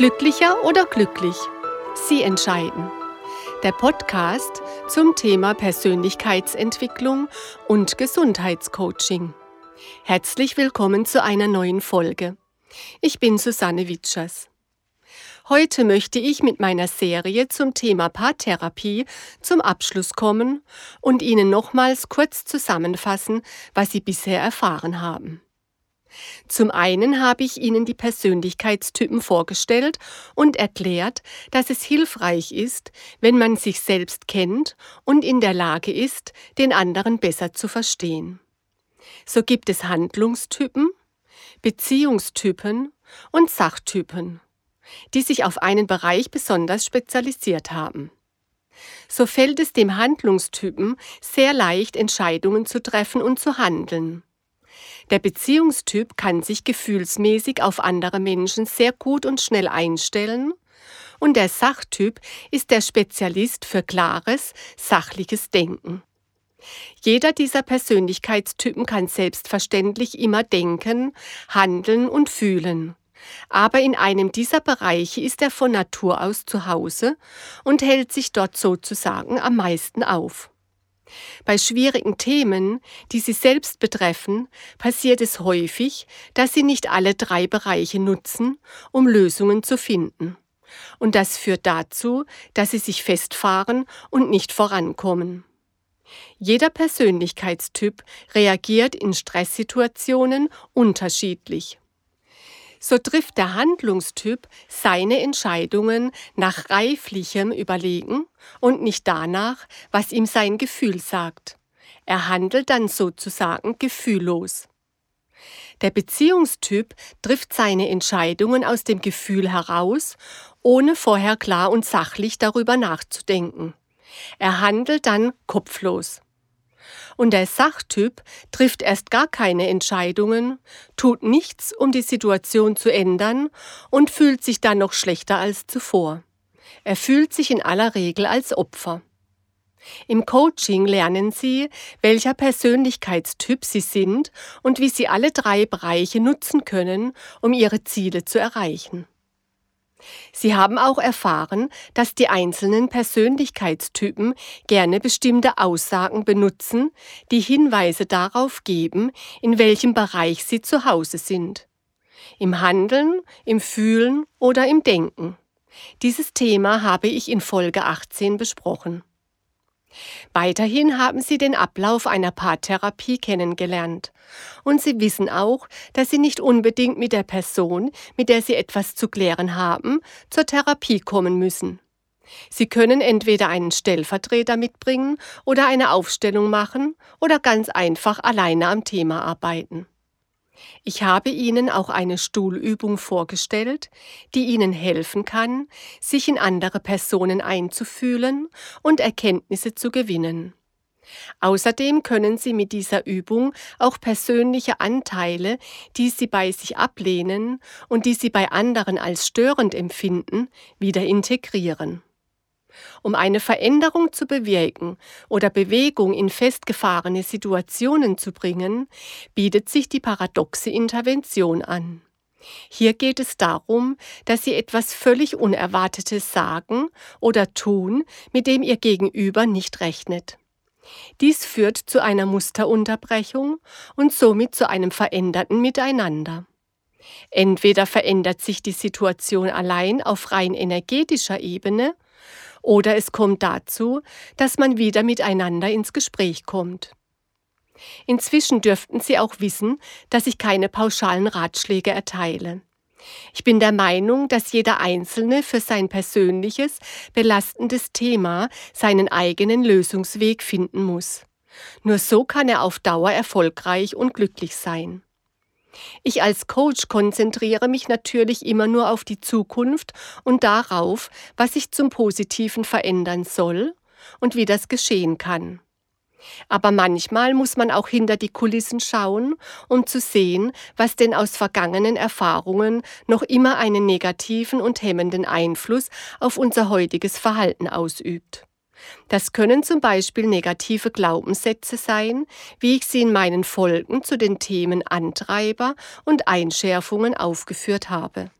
Glücklicher oder glücklich? Sie entscheiden. Der Podcast zum Thema Persönlichkeitsentwicklung und Gesundheitscoaching. Herzlich willkommen zu einer neuen Folge. Ich bin Susanne Witschers. Heute möchte ich mit meiner Serie zum Thema Paartherapie zum Abschluss kommen und Ihnen nochmals kurz zusammenfassen, was Sie bisher erfahren haben. Zum einen habe ich Ihnen die Persönlichkeitstypen vorgestellt und erklärt, dass es hilfreich ist, wenn man sich selbst kennt und in der Lage ist, den anderen besser zu verstehen. So gibt es Handlungstypen, Beziehungstypen und Sachtypen, die sich auf einen Bereich besonders spezialisiert haben. So fällt es dem Handlungstypen sehr leicht, Entscheidungen zu treffen und zu handeln. Der Beziehungstyp kann sich gefühlsmäßig auf andere Menschen sehr gut und schnell einstellen und der Sachtyp ist der Spezialist für klares, sachliches Denken. Jeder dieser Persönlichkeitstypen kann selbstverständlich immer denken, handeln und fühlen. Aber in einem dieser Bereiche ist er von Natur aus zu Hause und hält sich dort sozusagen am meisten auf. Bei schwierigen Themen, die Sie selbst betreffen, passiert es häufig, dass Sie nicht alle drei Bereiche nutzen, um Lösungen zu finden. Und das führt dazu, dass Sie sich festfahren und nicht vorankommen. Jeder Persönlichkeitstyp reagiert in Stresssituationen unterschiedlich. So trifft der Handlungstyp seine Entscheidungen nach reiflichem Überlegen und nicht danach, was ihm sein Gefühl sagt. Er handelt dann sozusagen gefühllos. Der Beziehungstyp trifft seine Entscheidungen aus dem Gefühl heraus, ohne vorher klar und sachlich darüber nachzudenken. Er handelt dann kopflos. Und der Sachtyp trifft erst gar keine Entscheidungen, tut nichts, um die Situation zu ändern und fühlt sich dann noch schlechter als zuvor. Er fühlt sich in aller Regel als Opfer. Im Coaching lernen Sie, welcher Persönlichkeitstyp Sie sind und wie Sie alle drei Bereiche nutzen können, um Ihre Ziele zu erreichen. Sie haben auch erfahren, dass die einzelnen Persönlichkeitstypen gerne bestimmte Aussagen benutzen, die Hinweise darauf geben, in welchem Bereich sie zu Hause sind. Im Handeln, im Fühlen oder im Denken. Dieses Thema habe ich in Folge 18 besprochen. Weiterhin haben Sie den Ablauf einer Paartherapie kennengelernt. Und Sie wissen auch, dass Sie nicht unbedingt mit der Person, mit der Sie etwas zu klären haben, zur Therapie kommen müssen. Sie können entweder einen Stellvertreter mitbringen oder eine Aufstellung machen oder ganz einfach alleine am Thema arbeiten. Ich habe Ihnen auch eine Stuhlübung vorgestellt, die Ihnen helfen kann, sich in andere Personen einzufühlen und Erkenntnisse zu gewinnen. Außerdem können Sie mit dieser Übung auch persönliche Anteile, die Sie bei sich ablehnen und die Sie bei anderen als störend empfinden, wieder integrieren. Um eine Veränderung zu bewirken oder Bewegung in festgefahrene Situationen zu bringen, bietet sich die paradoxe Intervention an. Hier geht es darum, dass Sie etwas völlig Unerwartetes sagen oder tun, mit dem Ihr Gegenüber nicht rechnet. Dies führt zu einer Musterunterbrechung und somit zu einem veränderten Miteinander. Entweder verändert sich die Situation allein auf rein energetischer Ebene, oder es kommt dazu, dass man wieder miteinander ins Gespräch kommt. Inzwischen dürften Sie auch wissen, dass ich keine pauschalen Ratschläge erteile. Ich bin der Meinung, dass jeder Einzelne für sein persönliches, belastendes Thema seinen eigenen Lösungsweg finden muss. Nur so kann er auf Dauer erfolgreich und glücklich sein. Ich als Coach konzentriere mich natürlich immer nur auf die Zukunft und darauf, was sich zum Positiven verändern soll und wie das geschehen kann. Aber manchmal muss man auch hinter die Kulissen schauen, um zu sehen, was denn aus vergangenen Erfahrungen noch immer einen negativen und hemmenden Einfluss auf unser heutiges Verhalten ausübt. Das können zum Beispiel negative Glaubenssätze sein, wie ich sie in meinen Folgen zu den Themen Antreiber und Einschärfungen aufgeführt habe.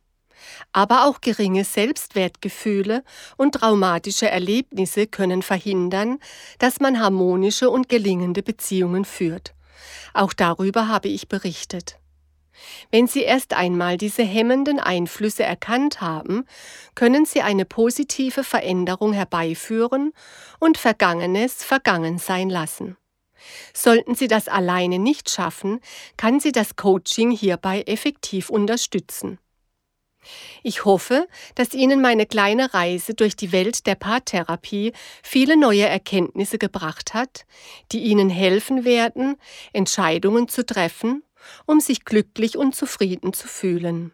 Aber auch geringe Selbstwertgefühle und traumatische Erlebnisse können verhindern, dass man harmonische und gelingende Beziehungen führt. Auch darüber habe ich berichtet. Wenn Sie erst einmal diese hemmenden Einflüsse erkannt haben, können Sie eine positive Veränderung herbeiführen und Vergangenes vergangen sein lassen. Sollten Sie das alleine nicht schaffen, kann Sie das Coaching hierbei effektiv unterstützen. Ich hoffe, dass Ihnen meine kleine Reise durch die Welt der Paartherapie viele neue Erkenntnisse gebracht hat, die Ihnen helfen werden, Entscheidungen zu treffen, um sich glücklich und zufrieden zu fühlen.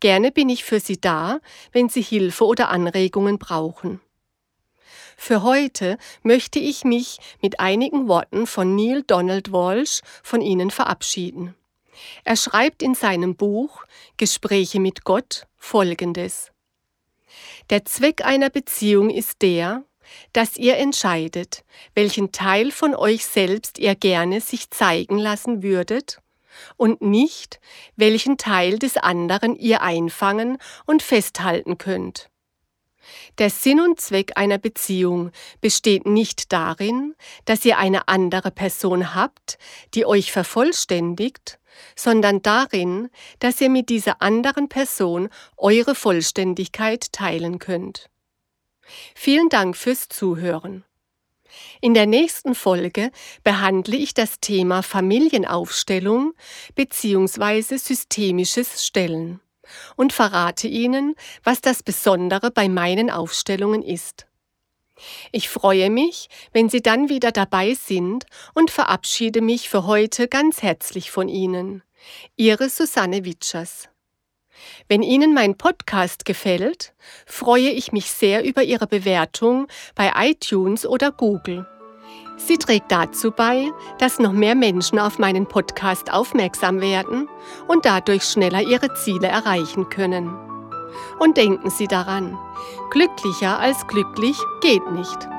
Gerne bin ich für Sie da, wenn Sie Hilfe oder Anregungen brauchen. Für heute möchte ich mich mit einigen Worten von Neil Donald Walsh von Ihnen verabschieden. Er schreibt in seinem Buch Gespräche mit Gott Folgendes. Der Zweck einer Beziehung ist der, dass ihr entscheidet, welchen Teil von euch selbst ihr gerne sich zeigen lassen würdet und nicht, welchen Teil des anderen ihr einfangen und festhalten könnt. Der Sinn und Zweck einer Beziehung besteht nicht darin, dass ihr eine andere Person habt, die euch vervollständigt, sondern darin, dass ihr mit dieser anderen Person eure Vollständigkeit teilen könnt. Vielen Dank fürs Zuhören. In der nächsten Folge behandle ich das Thema Familienaufstellung bzw. systemisches Stellen und verrate Ihnen, was das Besondere bei meinen Aufstellungen ist. Ich freue mich, wenn Sie dann wieder dabei sind und verabschiede mich für heute ganz herzlich von Ihnen. Ihre Susanne Witschers. Wenn Ihnen mein Podcast gefällt, freue ich mich sehr über Ihre Bewertung bei iTunes oder Google. Sie trägt dazu bei, dass noch mehr Menschen auf meinen Podcast aufmerksam werden und dadurch schneller ihre Ziele erreichen können. Und denken Sie daran, glücklicher als glücklich geht nicht.